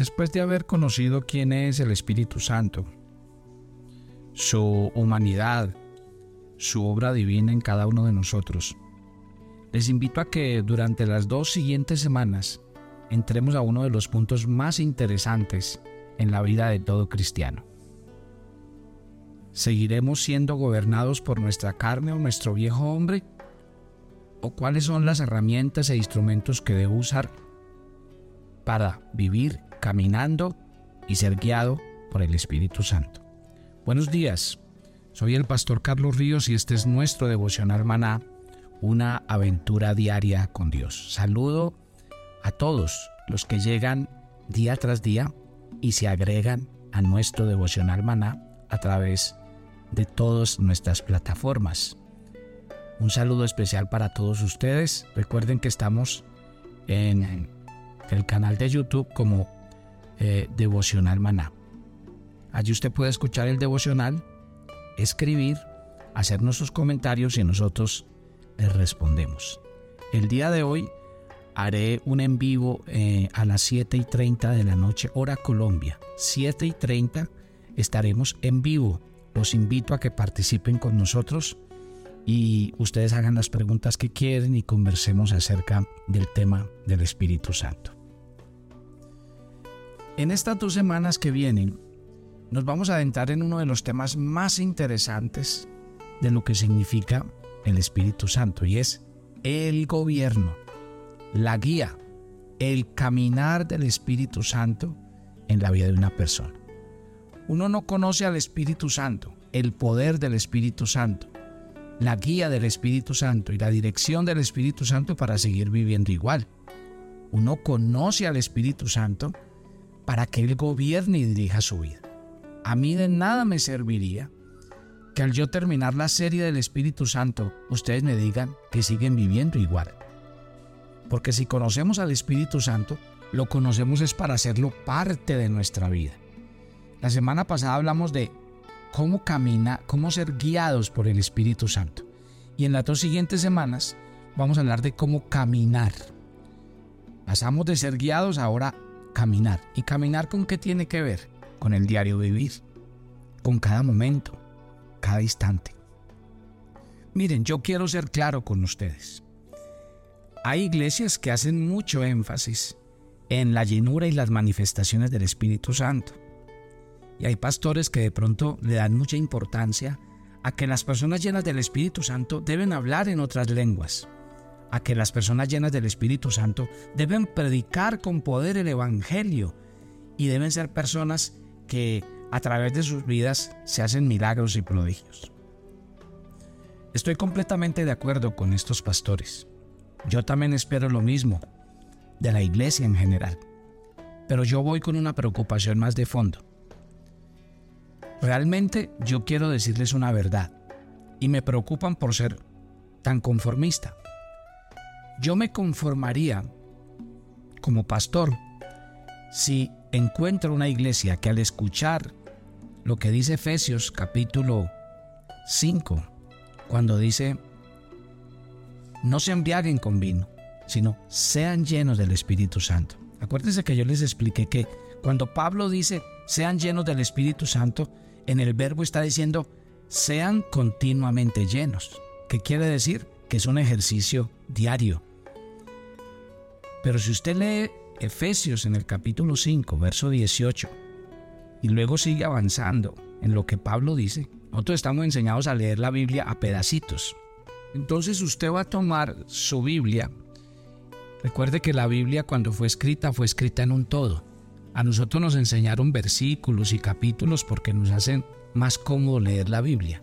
Después de haber conocido quién es el Espíritu Santo, su humanidad, su obra divina en cada uno de nosotros, les invito a que durante las dos siguientes semanas entremos a uno de los puntos más interesantes en la vida de todo cristiano. ¿Seguiremos siendo gobernados por nuestra carne o nuestro viejo hombre? ¿O cuáles son las herramientas e instrumentos que debo usar para vivir caminando y ser guiado por el Espíritu Santo? Buenos días, soy el pastor Carlos Ríos y este es nuestro devocional maná una aventura diaria con Dios. Saludo a todos los que llegan día tras día y se agregan a nuestro devocional maná a través de todas nuestras plataformas. Un saludo especial para todos ustedes. Recuerden que estamos en el canal de YouTube como eh, Devocional Maná. Allí usted puede escuchar el devocional, escribir, hacernos sus comentarios y nosotros respondemos. El día de hoy haré un en vivo eh, a las 7 y 30 de la noche, hora Colombia. 7 y 30 estaremos en vivo. Los invito a que participen con nosotros y ustedes hagan las preguntas que quieren y conversemos acerca del tema del Espíritu Santo. En estas dos semanas que vienen, nos vamos a adentrar en uno de los temas más interesantes de lo que significa el Espíritu Santo y es el gobierno, la guía, el caminar del Espíritu Santo en la vida de una persona. Uno no conoce al Espíritu Santo, el poder del Espíritu Santo, la guía del Espíritu Santo y la dirección del Espíritu Santo para seguir viviendo igual. Uno conoce al Espíritu Santo para que Él gobierne y dirija su vida. A mí de nada me serviría que al yo terminar la serie del Espíritu Santo, ustedes me digan que siguen viviendo igual. Porque si conocemos al Espíritu Santo, lo conocemos es para hacerlo parte de nuestra vida. La semana pasada hablamos de cómo camina, cómo ser guiados por el Espíritu Santo. Y en las dos siguientes semanas vamos a hablar de cómo caminar. Pasamos de ser guiados ahora ¿Y caminar con qué tiene que ver? Con el diario vivir, con cada momento, cada instante. Miren, yo quiero ser claro con ustedes. Hay iglesias que hacen mucho énfasis en la llenura y las manifestaciones del Espíritu Santo. Y hay pastores que de pronto le dan mucha importancia a que las personas llenas del Espíritu Santo deben hablar en otras lenguas, a que las personas llenas del Espíritu Santo deben predicar con poder el Evangelio y deben ser personas que a través de sus vidas se hacen milagros y prodigios. Estoy completamente de acuerdo con estos pastores. Yo también espero lo mismo de la iglesia en general. Pero yo voy con una preocupación más de fondo. Realmente yo quiero decirles una verdad y me preocupan por ser tan conformista. Yo me conformaría como pastor si encuentro una iglesia que al escuchar lo que dice Efesios capítulo 5, cuando dice, no se embriaguen con vino, sino sean llenos del Espíritu Santo. Acuérdense que yo les expliqué que cuando Pablo dice, sean llenos del Espíritu Santo, en el verbo está diciendo, sean continuamente llenos. ¿Qué quiere decir? Que es un ejercicio diario. Pero si usted lee Efesios en el capítulo 5, verso 18, y luego sigue avanzando en lo que Pablo dice. Nosotros estamos enseñados a leer la Biblia a pedacitos. Entonces usted va a tomar su Biblia. Recuerde que la Biblia cuando fue escrita fue escrita en un todo. A nosotros nos enseñaron versículos y capítulos porque nos hacen más cómodo leer la Biblia.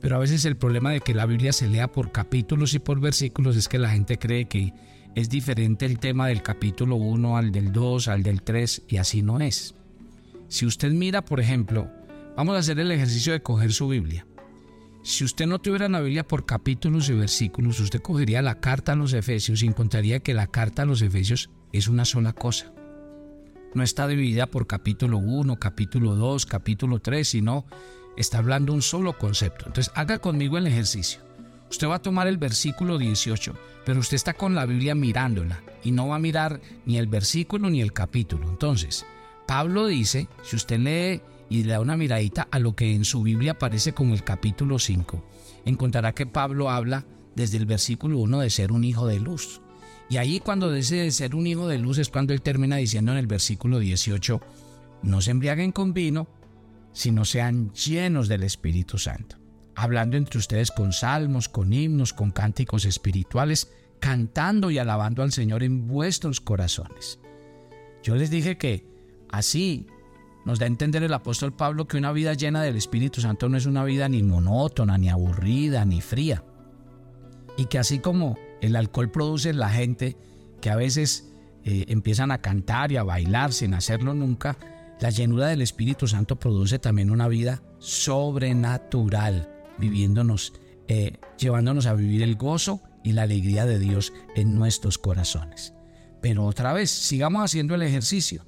Pero a veces el problema de que la Biblia se lea por capítulos y por versículos es que la gente cree que es diferente el tema del capítulo 1 al del 2, al del 3 y así no es. Si usted mira, por ejemplo, vamos a hacer el ejercicio de coger su Biblia. Si usted no tuviera la Biblia por capítulos y versículos, usted cogería la carta a los Efesios y encontraría que la carta a los Efesios es una sola cosa. No está dividida por capítulo 1, capítulo 2, capítulo 3, sino está hablando un solo concepto. Entonces haga conmigo el ejercicio. Usted va a tomar el versículo 18, pero usted está con la Biblia mirándola y no va a mirar ni el versículo ni el capítulo. Entonces, Pablo dice, si usted lee y le da una miradita a lo que en su Biblia aparece como el capítulo 5, encontrará que Pablo habla desde el versículo 1 de ser un hijo de luz. Y ahí cuando dice de ser un hijo de luz es cuando él termina diciendo en el versículo 18, no se embriaguen con vino, sino sean llenos del Espíritu Santo, hablando entre ustedes con salmos, con himnos, con cánticos espirituales, cantando y alabando al Señor en vuestros corazones. Yo les dije que así nos da a entender el apóstol Pablo que una vida llena del Espíritu Santo no es una vida ni monótona, ni aburrida, ni fría. Y que así como el alcohol produce en la gente que a veces eh, empiezan a cantar y a bailar sin hacerlo nunca, la llenura del Espíritu Santo produce también una vida sobrenatural, viviéndonos, eh, llevándonos a vivir el gozo y la alegría de Dios en nuestros corazones. Pero otra vez, sigamos haciendo el ejercicio.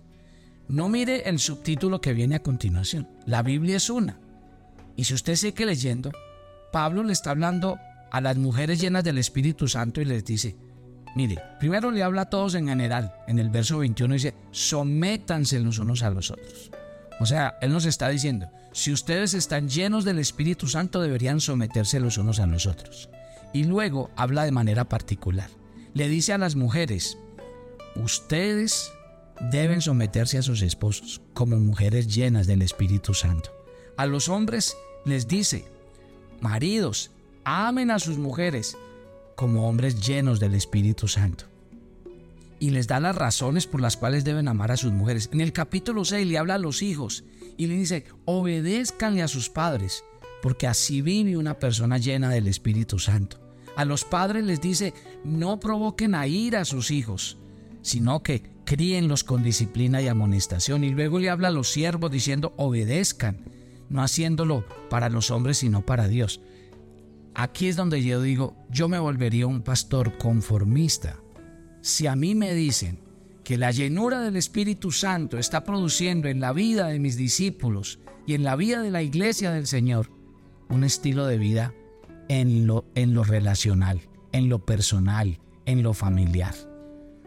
No mire el subtítulo que viene a continuación. La Biblia es una. Y si usted sigue leyendo, Pablo le está hablando a las mujeres llenas del Espíritu Santo y les dice, mire, primero le habla a todos en general. En el verso 21 dice, sométanse los unos a los otros. O sea, Él nos está diciendo, si ustedes están llenos del Espíritu Santo deberían someterse los unos a los otros. Y luego habla de manera particular. Le dice a las mujeres, ustedes deben someterse a sus esposos como mujeres llenas del Espíritu Santo. A los hombres les dice, maridos, amen a sus mujeres como hombres llenos del Espíritu Santo. Y les da las razones por las cuales deben amar a sus mujeres. En el capítulo 6 le habla a los hijos y le dice, obedézcanle a sus padres, porque así vive una persona llena del Espíritu Santo. A los padres les dice, no provoquen a ira a sus hijos, sino que críenlos con disciplina y amonestación. Y luego le habla a los siervos diciendo, obedezcan, no haciéndolo para los hombres, sino para Dios. Aquí es donde yo digo, yo me volvería un pastor conformista. Si a mí me dicen que la llenura del Espíritu Santo está produciendo en la vida de mis discípulos y en la vida de la iglesia del Señor un estilo de vida en lo, en lo relacional, en lo personal, en lo familiar.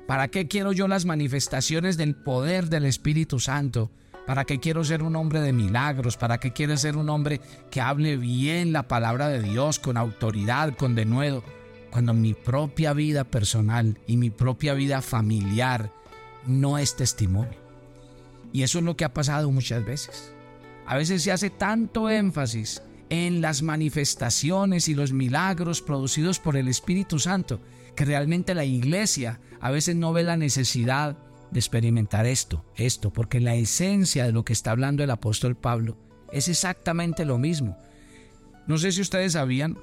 ¿Para qué quiero yo las manifestaciones del poder del Espíritu Santo? ¿Para qué quiero ser un hombre de milagros? ¿Para qué quiero ser un hombre que hable bien la palabra de Dios con autoridad, con denuedo? Cuando mi propia vida personal y mi propia vida familiar no es testimonio. Y eso es lo que ha pasado muchas veces. A veces se hace tanto énfasis en las manifestaciones y los milagros producidos por el Espíritu Santo que realmente la iglesia a veces no ve la necesidad de experimentar esto, esto, porque la esencia de lo que está hablando el apóstol Pablo es exactamente lo mismo. No sé si ustedes sabían,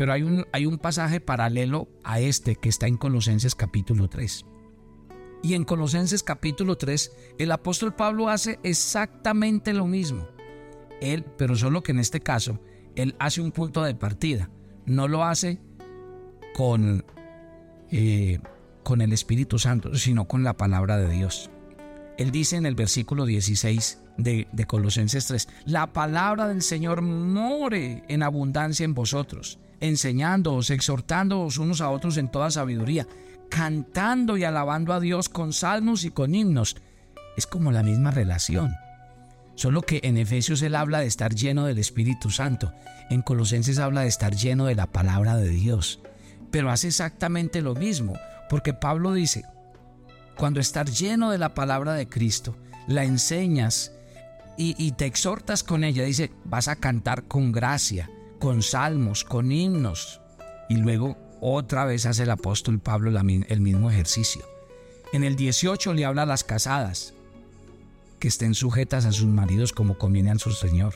pero hay un, hay un pasaje paralelo a este que está en Colosenses capítulo 3. Y en Colosenses capítulo 3, el apóstol Pablo hace exactamente lo mismo. Él, pero solo que en este caso, él hace un punto de partida. No lo hace con eh, con el Espíritu Santo, sino con la palabra de Dios. Él dice en el versículo 16 de, de Colosenses 3, la palabra del Señor more en abundancia en vosotros, enseñándoos, exhortándoos unos a otros en toda sabiduría, cantando y alabando a Dios con salmos y con himnos. Es como la misma relación. Solo que en Efesios él habla de estar lleno del Espíritu Santo. En Colosenses habla de estar lleno de la palabra de Dios pero hace exactamente lo mismo, porque Pablo dice, cuando estás lleno de la palabra de Cristo, la enseñas y, te exhortas con ella, dice, vas a cantar con gracia, con salmos, con himnos. Y luego otra vez hace el apóstol Pablo el mismo ejercicio. En el 18 le habla a las casadas, que estén sujetas a sus maridos como conviene a su Señor.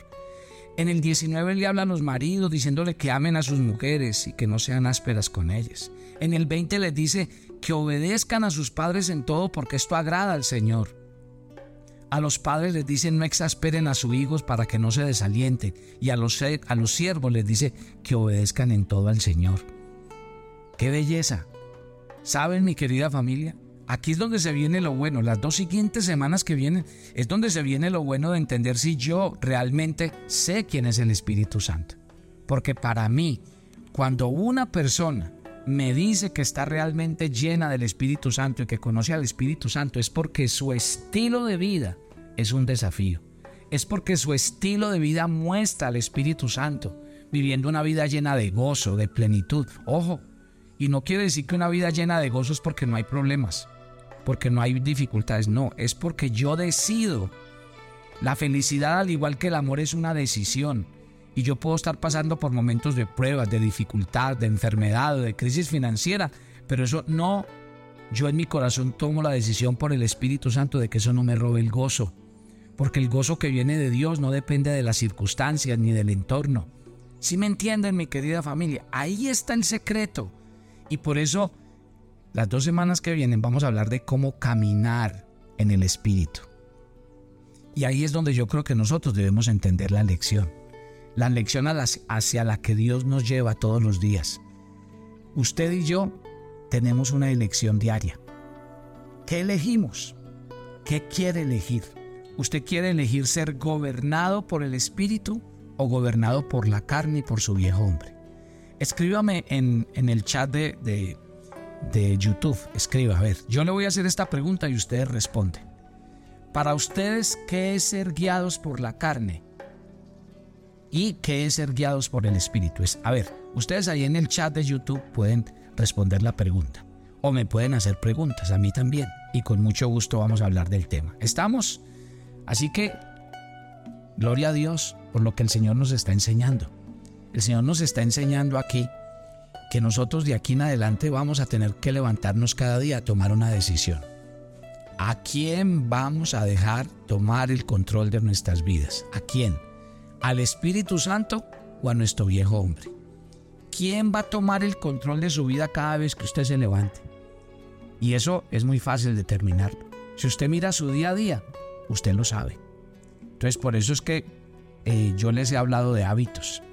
En el 19 le habla a los maridos diciéndole que amen a sus mujeres y que no sean ásperas con ellas. En el 20 les dice que obedezcan a sus padres en todo porque esto agrada al Señor. A los padres les dice no exasperen a sus hijos para que no se desalienten. Y a los, a los siervos les dice que obedezcan en todo al Señor. ¡Qué belleza! ¿Saben mi querida familia? Aquí es donde se viene lo bueno. Las dos siguientes semanas que vienen es donde se viene lo bueno de entender si yo realmente sé quién es el Espíritu Santo. Porque para mí, Cuando una persona me dice que está realmente llena del Espíritu Santo y que conoce al Espíritu Santo es porque su estilo de vida es un desafío. Es porque su estilo de vida muestra al Espíritu Santo, viviendo una vida llena de gozo, de plenitud. Ojo, y no quiere decir que una vida llena de gozo es porque no hay problemas, porque no hay dificultades. No, es porque yo decido. La felicidad, al igual que el amor, es una decisión. Y yo puedo estar pasando por momentos de pruebas, de dificultad, de enfermedad, de crisis financiera, pero eso no, yo en mi corazón tomo la decisión por el Espíritu Santo de que eso no me robe el gozo, porque el gozo que viene de Dios no depende de las circunstancias ni del entorno. Si me entienden, mi querida familia, ahí está el secreto. Y por eso, las dos semanas que vienen vamos a hablar de cómo caminar en el Espíritu. Y ahí es donde yo creo que nosotros debemos entender la lección la lección hacia la que Dios nos lleva todos los días. Usted y yo tenemos una elección diaria. ¿Qué elegimos? ¿Qué quiere elegir? ¿Usted quiere elegir ser gobernado por el Espíritu o gobernado por la carne y por su viejo hombre? Escríbame en, el chat de, de, de YouTube. Escriba, a ver, yo le voy a hacer esta pregunta y ustedes responden. Para ustedes, ¿qué es ser guiados por la carne? Y qué es ser guiados por el Espíritu. Es, a ver, ustedes ahí en el chat de YouTube pueden responder la pregunta o me pueden hacer preguntas a mí también y con mucho gusto vamos a hablar del tema. ¿Estamos? Así que, gloria a Dios por lo que el Señor nos está enseñando. El Señor nos está enseñando aquí que nosotros de aquí en adelante vamos a tener que levantarnos cada día a tomar una decisión. ¿A quién vamos a dejar tomar el control de nuestras vidas? ¿A quién? Al Espíritu Santo o a nuestro viejo hombre? ¿Quién va a tomar el control de su vida cada vez que usted se levante? Y eso es muy fácil determinarlo. Si usted mira su día a día, usted lo sabe. Entonces por eso es que eh, yo les he hablado de hábitos.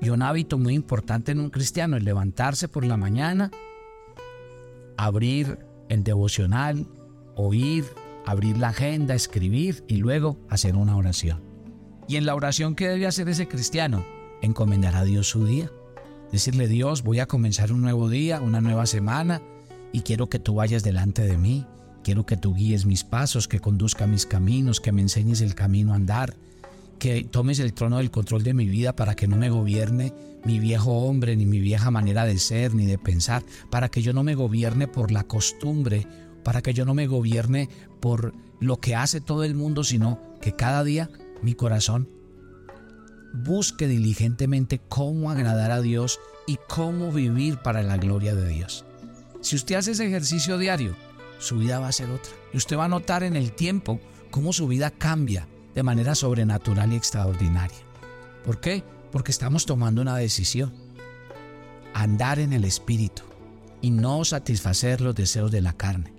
Y un hábito muy importante en un cristiano es levantarse por la mañana, abrir el devocional, oír, abrir la agenda, escribir y luego hacer una oración. Y en la oración que debe hacer ese cristiano, encomendar a Dios su día. Decirle, Dios, voy a comenzar un nuevo día, una nueva semana, y quiero que tú vayas delante de mí. Quiero que tú guíes mis pasos, que conduzca mis caminos, que me enseñes el camino a andar, que tomes el trono del control de mi vida para que no me gobierne mi viejo hombre, ni mi vieja manera de ser, ni de pensar, para que yo no me gobierne por la costumbre, para que yo no me gobierne por lo que hace todo el mundo, sino que cada día mi corazón, busque diligentemente cómo agradar a Dios y cómo vivir para la gloria de Dios. Si usted hace ese ejercicio diario, su vida va a ser otra. Y usted va a notar en el tiempo cómo su vida cambia de manera sobrenatural y extraordinaria. ¿Por qué? Porque estamos tomando una decisión. Andar en el Espíritu y no satisfacer los deseos de la carne.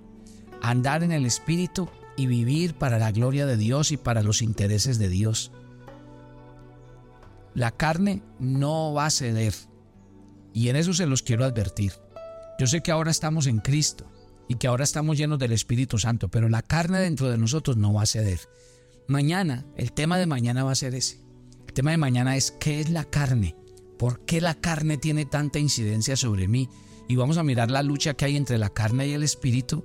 Andar en el Espíritu y vivir para la gloria de Dios y para los intereses de Dios. La carne no va a ceder. Y en eso se los quiero advertir. Yo sé que ahora estamos en Cristo y que ahora estamos llenos del Espíritu Santo, pero la carne dentro de nosotros no va a ceder. Mañana, el tema de mañana va a ser ese. El tema de mañana es ¿qué es la carne? ¿Por qué la carne tiene tanta incidencia sobre mí? Y vamos a mirar la lucha que hay entre la carne y el Espíritu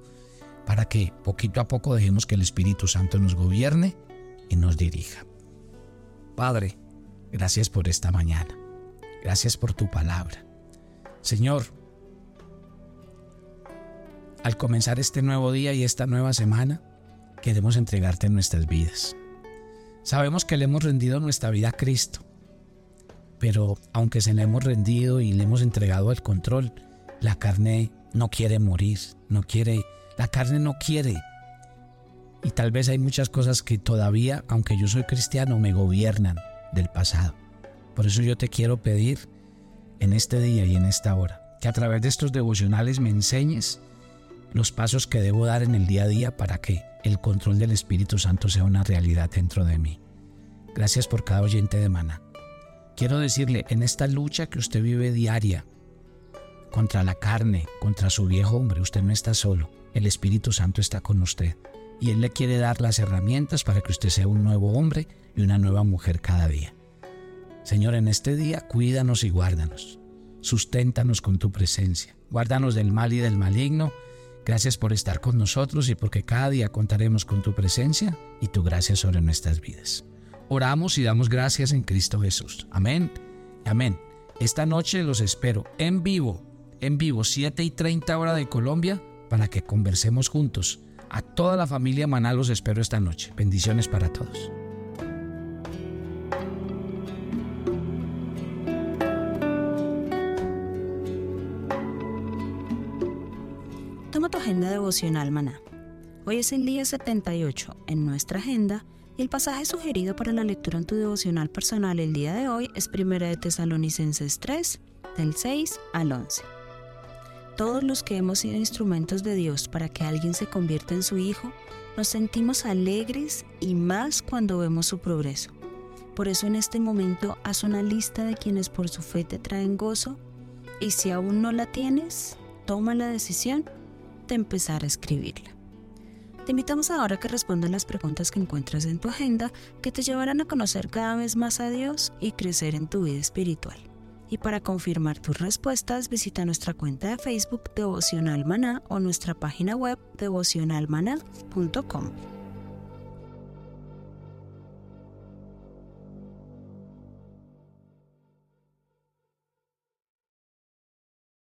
para que poquito a poco dejemos que el Espíritu Santo nos gobierne y nos dirija. Padre, gracias por esta mañana. Gracias por tu palabra. Señor, al comenzar este nuevo día y esta nueva semana, queremos entregarte nuestras vidas. Sabemos que le hemos rendido nuestra vida a Cristo, pero aunque se le hemos rendido y le hemos entregado el control, la carne no quiere morir, no quiere la carne no quiere. Y tal vez hay muchas cosas que todavía, aunque yo soy cristiano, me gobiernan del pasado. Por eso yo te quiero pedir en este día y en esta hora, que a través de estos devocionales me enseñes los pasos que debo dar en el día a día para que el control del Espíritu Santo sea una realidad dentro de mí. Gracias por cada oyente de Mana. Quiero decirle, en esta lucha que usted vive diaria contra la carne, contra su viejo hombre, usted no está solo el Espíritu Santo está con usted y Él le quiere dar las herramientas para que usted sea un nuevo hombre y una nueva mujer cada día. Señor, en este día cuídanos y guárdanos. susténtanos con tu presencia. Guárdanos del mal y del maligno. Gracias por estar con nosotros y porque cada día contaremos con tu presencia y tu gracia sobre nuestras vidas. Oramos y damos gracias en Cristo Jesús. Amén. Amén. Esta noche los espero en vivo, en vivo, 7 y 30 hora de Colombia, para que conversemos juntos. A toda la familia Maná los espero esta noche. Bendiciones para todos. Toma tu agenda devocional, Maná. Hoy es el día 78 en nuestra agenda y el pasaje sugerido para la lectura en tu devocional personal el día de hoy es 1 de Tesalonicenses 3, del 6 al 11. Todos los que hemos sido instrumentos de Dios para que alguien se convierta en su hijo, nos sentimos alegres y más cuando vemos su progreso. Por eso en este momento haz una lista de quienes por su fe te traen gozo y si aún no la tienes, toma la decisión de empezar a escribirla. Te invitamos ahora a que respondas las preguntas que encuentras en tu agenda que te llevarán a conocer cada vez más a Dios y crecer en tu vida espiritual. Y para confirmar tus respuestas, visita nuestra cuenta de Facebook Devocional Maná o nuestra página web devocionalmaná.com.